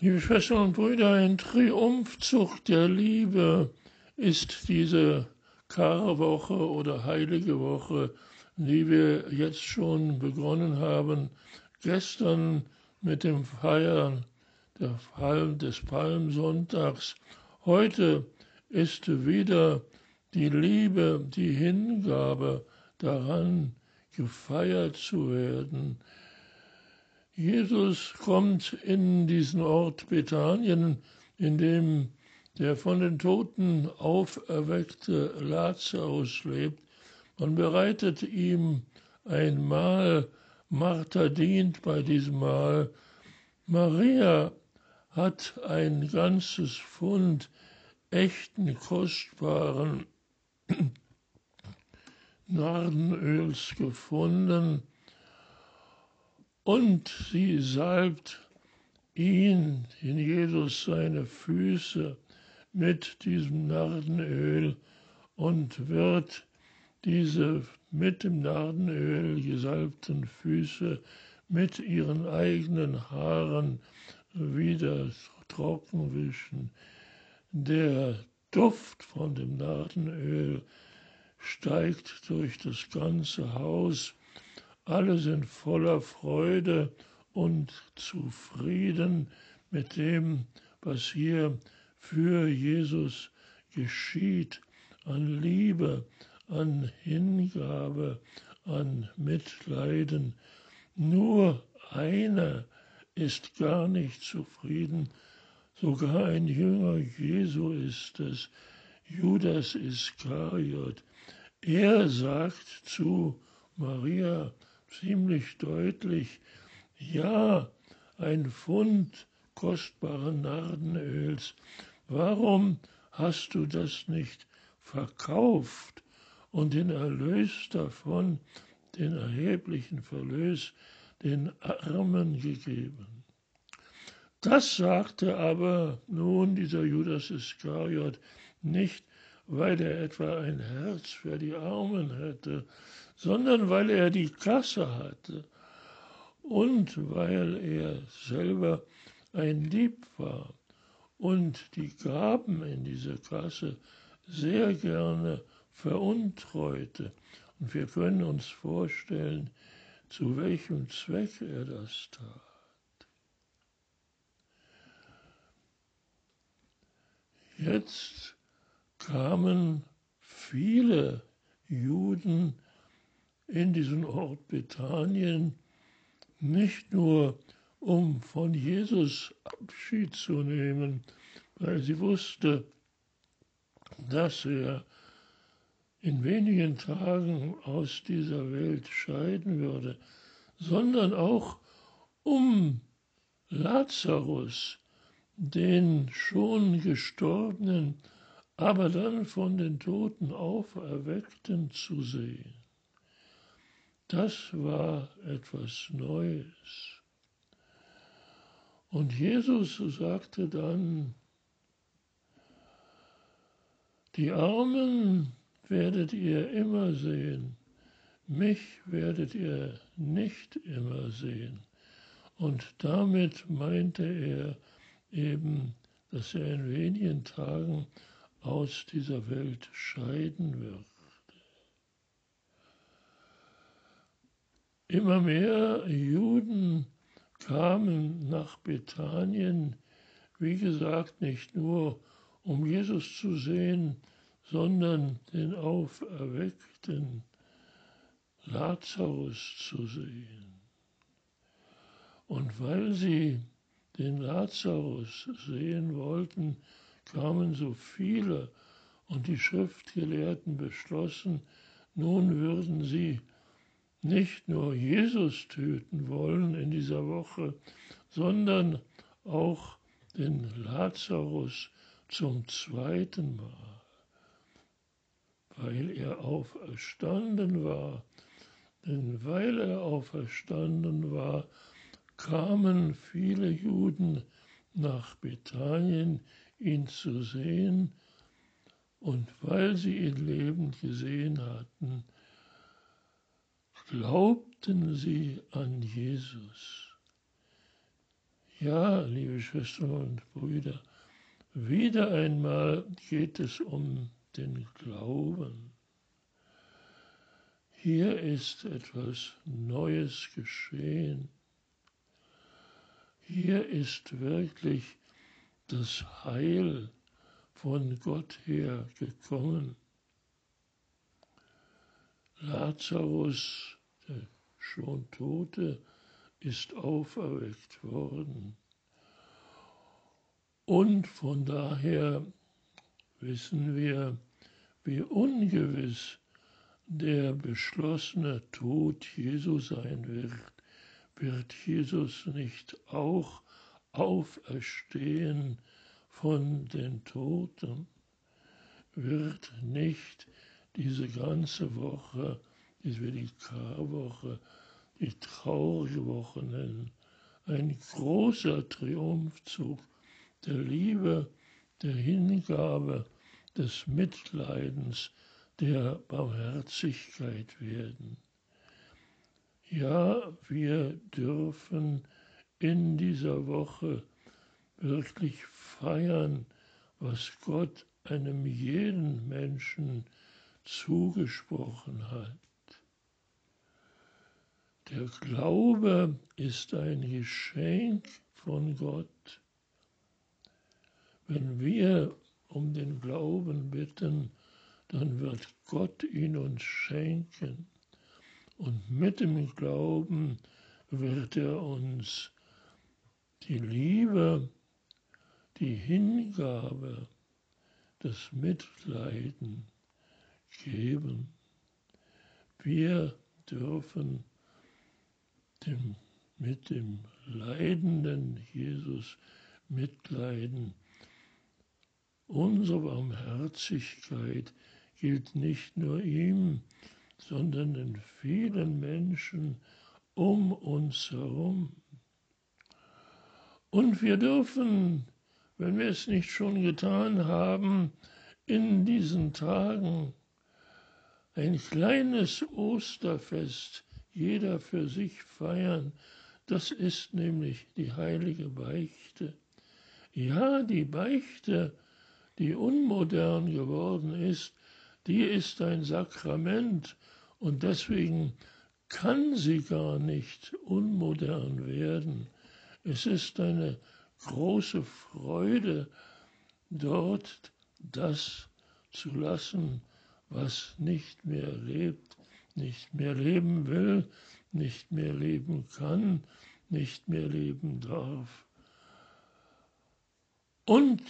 Liebe Schwestern und Brüder, ein Triumphzug der Liebe ist diese Karwoche oder Heilige Woche, die wir jetzt schon begonnen haben. Gestern mit dem Feiern Palm, des Palmsonntags. Heute ist wieder die Liebe, die Hingabe daran gefeiert zu werden. Jesus kommt in diesen Ort Bethanien, in dem der von den Toten auferweckte Lazarus lebt. Man bereitet ihm ein Mahl. Martha dient bei diesem Mahl. Maria hat ein ganzes Pfund echten, kostbaren Nardenöls gefunden und sie salbt ihn, in Jesus, seine Füße mit diesem Nardenöl und wird diese mit dem Nardenöl gesalbten Füße mit ihren eigenen Haaren wieder trockenwischen. Der Duft von dem Nardenöl steigt durch das ganze Haus alle sind voller Freude und zufrieden mit dem, was hier für Jesus geschieht, an Liebe, an Hingabe, an Mitleiden. Nur einer ist gar nicht zufrieden, sogar ein Jünger Jesu ist es, Judas Iskariot. Er sagt zu Maria, ziemlich deutlich, ja, ein Pfund kostbaren Nardenöls, warum hast du das nicht verkauft und den Erlös davon, den erheblichen Verlös, den Armen gegeben? Das sagte aber nun dieser Judas Iskariot nicht, weil er etwa ein Herz für die Armen hätte, sondern weil er die Kasse hatte und weil er selber ein Lieb war und die Gaben in diese Kasse sehr gerne veruntreute. Und wir können uns vorstellen, zu welchem Zweck er das tat. Jetzt kamen viele Juden in diesen Ort Bethanien, nicht nur um von Jesus Abschied zu nehmen, weil sie wusste, dass er in wenigen Tagen aus dieser Welt scheiden würde, sondern auch um Lazarus, den schon gestorbenen, aber dann von den Toten auferweckten zu sehen. Das war etwas Neues. Und Jesus sagte dann, die Armen werdet ihr immer sehen, mich werdet ihr nicht immer sehen. Und damit meinte er eben, dass er in wenigen Tagen aus dieser Welt scheiden wird. Immer mehr Juden kamen nach Bethanien, wie gesagt, nicht nur um Jesus zu sehen, sondern den auferweckten Lazarus zu sehen. Und weil sie den Lazarus sehen wollten, kamen so viele, und die Schriftgelehrten beschlossen, nun würden sie nicht nur Jesus töten wollen in dieser Woche, sondern auch den Lazarus zum zweiten Mal, weil er auferstanden war. Denn weil er auferstanden war, kamen viele Juden nach Bethanien, ihn zu sehen, und weil sie ihn lebend gesehen hatten, glaubten sie an Jesus. Ja, liebe Schwestern und Brüder, wieder einmal geht es um den Glauben. Hier ist etwas Neues geschehen. Hier ist wirklich das Heil von Gott her gekommen. Lazarus, der schon Tote, ist auferweckt worden. Und von daher wissen wir, wie ungewiss der beschlossene Tod Jesu sein wird. Wird Jesus nicht auch auferstehen von den Toten? Wird nicht diese ganze Woche, die wir die Karwoche, die traurige Woche nennen, ein großer Triumphzug der Liebe, der Hingabe, des Mitleidens, der Barmherzigkeit werden. Ja, wir dürfen in dieser Woche wirklich feiern, was Gott einem jeden Menschen zugesprochen hat. Der Glaube ist ein Geschenk von Gott. Wenn wir um den Glauben bitten, dann wird Gott ihn uns schenken. Und mit dem Glauben wird er uns die Liebe, die Hingabe, das Mitleiden geben. Wir dürfen dem, mit dem leidenden Jesus mitleiden. Unsere Barmherzigkeit gilt nicht nur ihm, sondern den vielen Menschen um uns herum. Und wir dürfen, wenn wir es nicht schon getan haben, in diesen Tagen ein kleines Osterfest jeder für sich feiern. Das ist nämlich die heilige Beichte. Ja, die Beichte, die unmodern geworden ist, die ist ein Sakrament und deswegen kann sie gar nicht unmodern werden. Es ist eine große Freude, dort das zu lassen, was nicht mehr lebt, nicht mehr leben will, nicht mehr leben kann, nicht mehr leben darf. Und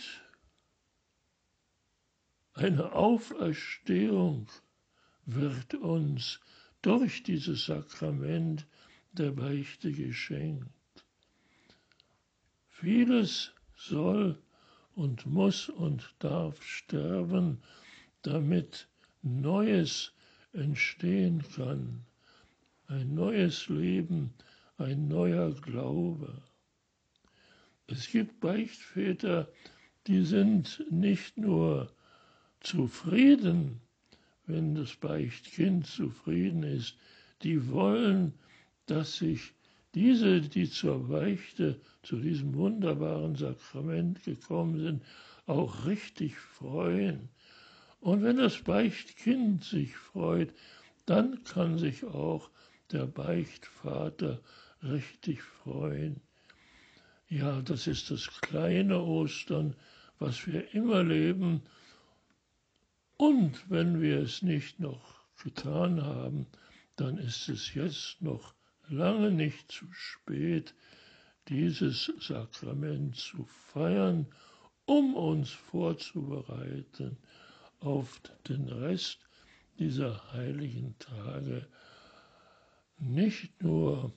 eine Auferstehung wird uns durch dieses Sakrament der Beichte geschenkt. Vieles soll und muss und darf sterben, damit Neues entstehen kann. Ein neues Leben, ein neuer Glaube. Es gibt Beichtväter, die sind nicht nur zufrieden, wenn das Beichtkind zufrieden ist. Die wollen, dass sich diese, die zur Beichte, zu diesem wunderbaren Sakrament gekommen sind, auch richtig freuen. Und wenn das Beichtkind sich freut, dann kann sich auch der Beichtvater richtig freuen. Ja, das ist das kleine Ostern, was wir immer leben und wenn wir es nicht noch getan haben, dann ist es jetzt noch lange nicht zu spät, dieses Sakrament zu feiern, um uns vorzubereiten auf den Rest dieser heiligen Tage, nicht nur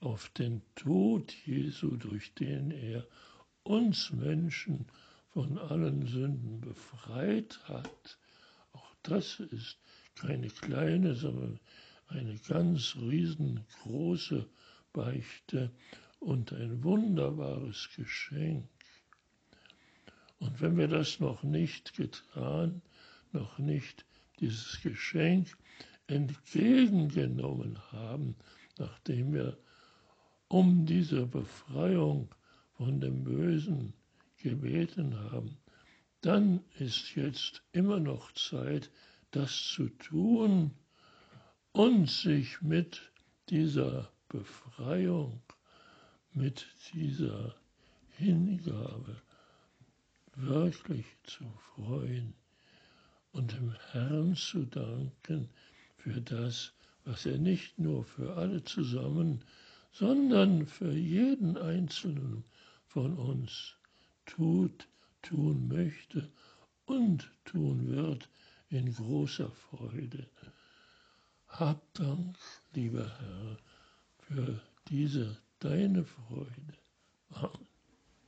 auf den Tod Jesu, durch den er uns Menschen von allen Sünden befreit hat, das ist keine kleine, sondern eine ganz riesengroße Beichte und ein wunderbares Geschenk. Und wenn wir das noch nicht getan, noch nicht dieses Geschenk entgegengenommen haben, nachdem wir um diese Befreiung von dem Bösen gebeten haben, dann ist jetzt immer noch Zeit, das zu tun und sich mit dieser Befreiung, mit dieser Hingabe wirklich zu freuen und dem Herrn zu danken für das, was er nicht nur für alle zusammen, sondern für jeden Einzelnen von uns tut, tun möchte und tun wird in großer Freude. Hab Dank, lieber Herr, für diese deine Freude. Amen.